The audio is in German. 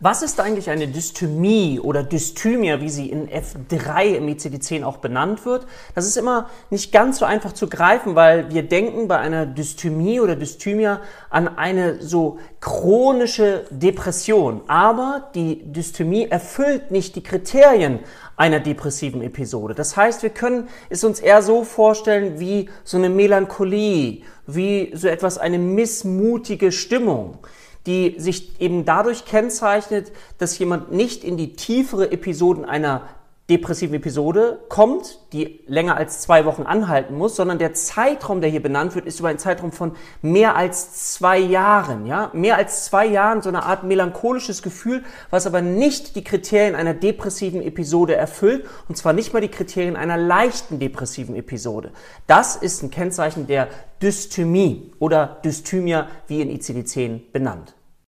Was ist eigentlich eine Dysthymie oder Dysthymia, wie sie in F3 im ICD-10 auch benannt wird? Das ist immer nicht ganz so einfach zu greifen, weil wir denken bei einer Dysthymie oder Dysthymia an eine so chronische Depression. Aber die Dysthymie erfüllt nicht die Kriterien einer depressiven Episode. Das heißt, wir können es uns eher so vorstellen wie so eine Melancholie, wie so etwas, eine missmutige Stimmung die sich eben dadurch kennzeichnet, dass jemand nicht in die tiefere Episoden einer depressiven Episode kommt, die länger als zwei Wochen anhalten muss, sondern der Zeitraum, der hier benannt wird, ist über einen Zeitraum von mehr als zwei Jahren, ja, mehr als zwei Jahren so eine Art melancholisches Gefühl, was aber nicht die Kriterien einer depressiven Episode erfüllt, und zwar nicht mal die Kriterien einer leichten depressiven Episode. Das ist ein Kennzeichen der Dysthymie oder Dysthymia, wie in ICD-10 benannt.